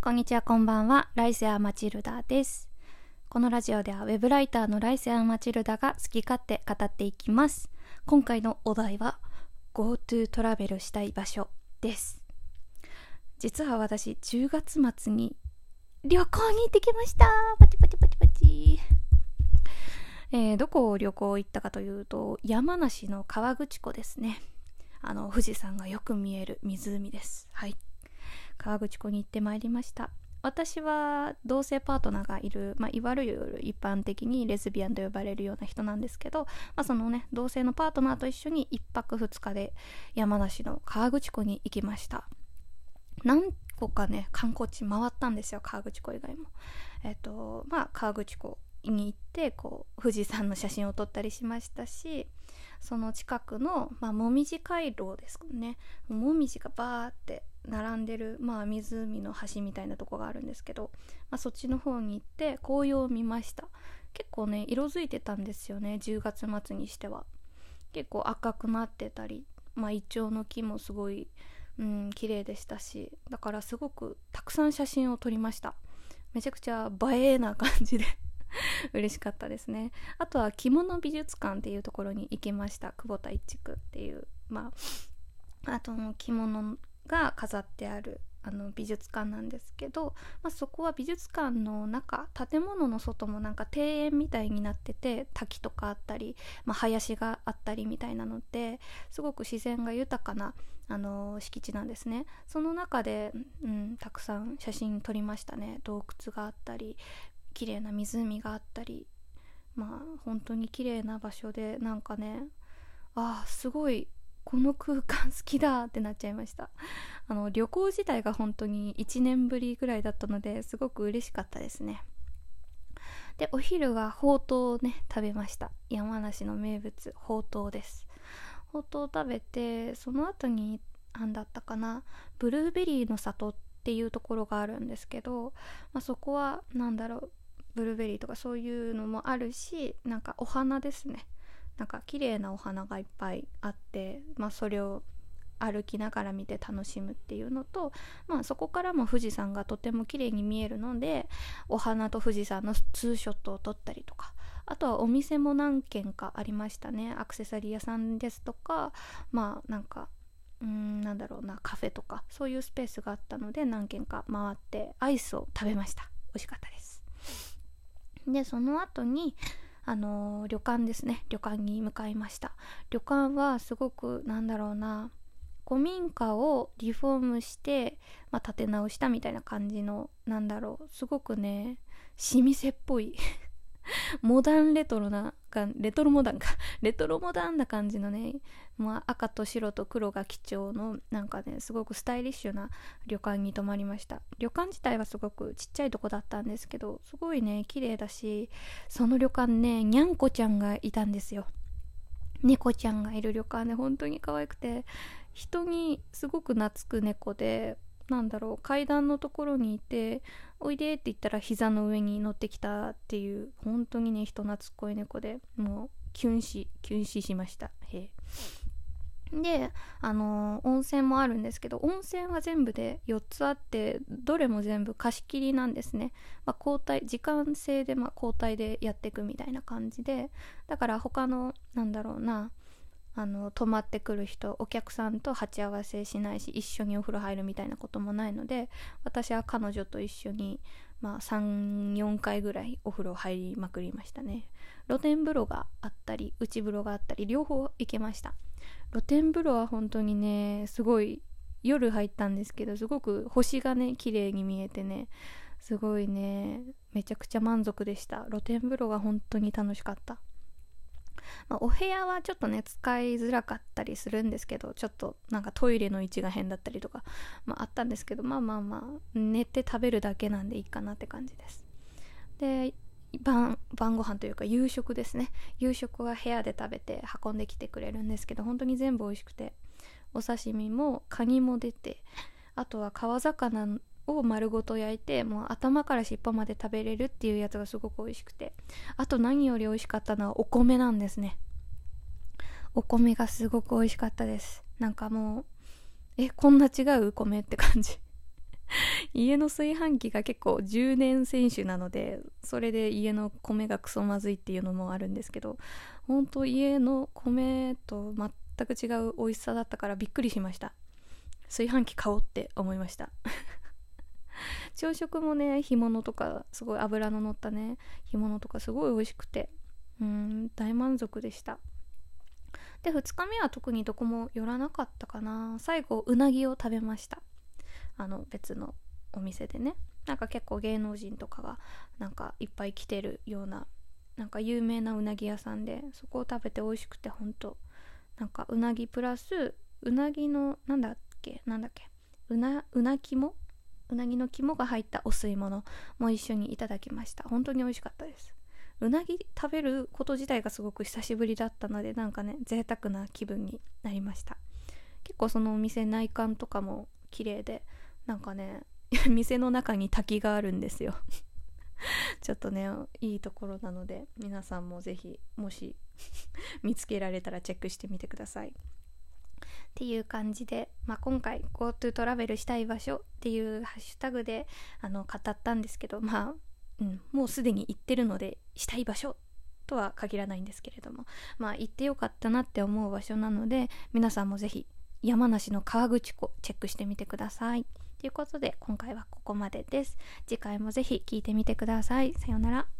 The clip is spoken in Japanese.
こんにちは、こんばんは。ライセア・マチルダです。このラジオでは、ウェブライターのライセア・マチルダが好き勝手語っていきます。今回のお題は、GoTo トラベルしたい場所です。実は私、10月末に旅行に行ってきましたパチパチパチパチえーどこを旅行行ったかというと、山梨の河口湖ですね。あの、富士山がよく見える湖です。はい。河口湖に行ってまいりました。私は同性パートナーがいる、まあ、いわゆる一般的にレズビアンと呼ばれるような人なんですけど、まあ、そのね同性のパートナーと一緒に1泊2日で山梨の河口湖に行きました。何個かね観光地回ったんですよ河口湖以外も。えっ、とまあ河口湖に行ってこう富士山の写真を撮ったりしましたしその近くの、まあ、もみじ回廊ですね。もみじがバーって並んでる、まあ、湖の端みたいなとこがあるんですけど、まあ、そっちの方に行って紅葉を見ました。結構ね色づいてたんですよね10月末にしては。結構赤くなってたり、まあ、イチョウの木もすごいうん綺麗でしたしだからすごくたくさん写真を撮りました。めちゃくちゃ映えな感じで 嬉しかったですね。あとは着物美術館っていうところに行きました。久保田一地区っていう。まああとの着物が飾ってあるあの美術館なんですけど、まあ、そこは美術館の中建物の外もなんか庭園みたいになってて滝とかあったり、まあ、林があったりみたいなのですごく自然が豊かなあの敷地なんですね。その中で、うん、たくさん写真撮りましたね。洞窟があったり綺麗な湖があったりまあ本当に綺麗な場所でなんかねああすごいこの空間好きだってなっちゃいました。あの旅行自体が本当に1年ぶりぐらいだったのですごく嬉しかったですね。でお昼はほうとうをね食べました。山梨の名物ほうとうです。ほうとうを食べてその後に何だったかなブルーベリーの里っていうところがあるんですけど、まあ、そこは何だろうブルーベリーとかそういうのもあるしなんかお花ですね。なんか綺麗なお花がいっぱいあって、まあ、それを歩きながら見て楽しむっていうのと、まあ、そこからも富士山がとても綺麗に見えるのでお花と富士山のツーショットを撮ったりとかあとはお店も何軒かありましたね。アクセサリー屋さんですとかまあなんかうんなんだろうなカフェとかそういうスペースがあったので何軒か回ってアイスを食べました。美味しかったです。でその後にあの旅館ですね。旅館に向かいました。旅館はすごくなんだろうな。古民家をリフォームして、まあ、建て直したみたいな感じのなんだろう。すごくね老舗っぽい。モダンレトロなレトロモダンか。レトロモダンな感じのね、まあ、赤と白と黒が基調のなんかねすごくスタイリッシュな旅館に泊まりました。旅館自体はすごくちっちゃいとこだったんですけどすごいね綺麗だしその旅館ねにゃんこちゃんがいたんですよ。猫ちゃんがいる旅館で本当に可愛くて。人にすごく懐く猫でなんだろう階段のところにいて「おいで」って言ったら膝の上に乗ってきたっていう本当にね人懐っこい猫でもうキュン死キュン死しましたへえ。であのー温泉もあるんですけど温泉は全部で4つあってどれも全部貸し切りなんですね、まあ、交代時間制で、まあ、交代でやっていくみたいな感じでだから他のなんだろうなあの泊まってくる人お客さんと鉢合わせしないし一緒にお風呂入るみたいなこともないので私は彼女と一緒に、まあ、34回ぐらいお風呂入りまくりましたね。露天風呂があったり内風呂があったり両方行けました。露天風呂は本当にねすごい夜入ったんですけどすごく星がね綺麗に見えてねすごいねめちゃくちゃ満足でした。露天風呂が本当に楽しかった。まあ、お部屋はちょっとね使いづらかったりするんですけどちょっとなんかトイレの位置が変だったりとか、まあ、あったんですけどまあまあまあ寝て食べるだけなんでいいかなって感じです。で晩晩ご飯というか夕食ですね。夕食は部屋で食べて運んできてくれるんですけど本当に全部美味しくてお刺身もカニも出てあとは川魚を丸ごと焼いてもう頭から尻尾まで食べれるっていうやつがすごく美味しくて。あと何より美味しかったのはお米なんですね。お米がすごく美味しかったです。なんかもうえこんな違う米って感じ。家の炊飯器が結構10年選手なのでそれで家の米がクソまずいっていうのもあるんですけどほんと家の米と全く違う美味しさだったからびっくりしました。炊飯器買おうって思いました。朝食もね干物とかすごい油の乗ったね。干物とかすごい美味しくて。うん大満足でした。で2日目は特にどこも寄らなかったかな。最後うなぎを食べました。あの別のお店でね。なんか結構芸能人とかがなんかいっぱい来てるようななんか有名なうなぎ屋さんでそこを食べて美味しくてほんとなんかうなぎプラスうなぎのなんだっけなんだっけ。うなうな肝うなぎの肝が入ったお吸い物も一緒にいただきました。本当に美味しかったです。うなぎ食べること自体がすごく久しぶりだったのでなんかね贅沢な気分になりました。結構そのお店内観とかも綺麗でなんかね 店の中に滝があるんですよ。ちょっとねいいところなので皆さんも是非もし見つけられたらチェックしてみてください。っていう感じで、まあ、今回 GoTo トラベルしたい場所っていうハッシュタグであの語ったんですけどまあ、うん、もうすでに行ってるのでしたい場所とは限らないんですけれどもまあ行ってよかったなって思う場所なので皆さんも是非山梨の河口湖チェックしてみてください。ということで今回はここまでです。次回もぜひ聴いてみてください。さようなら。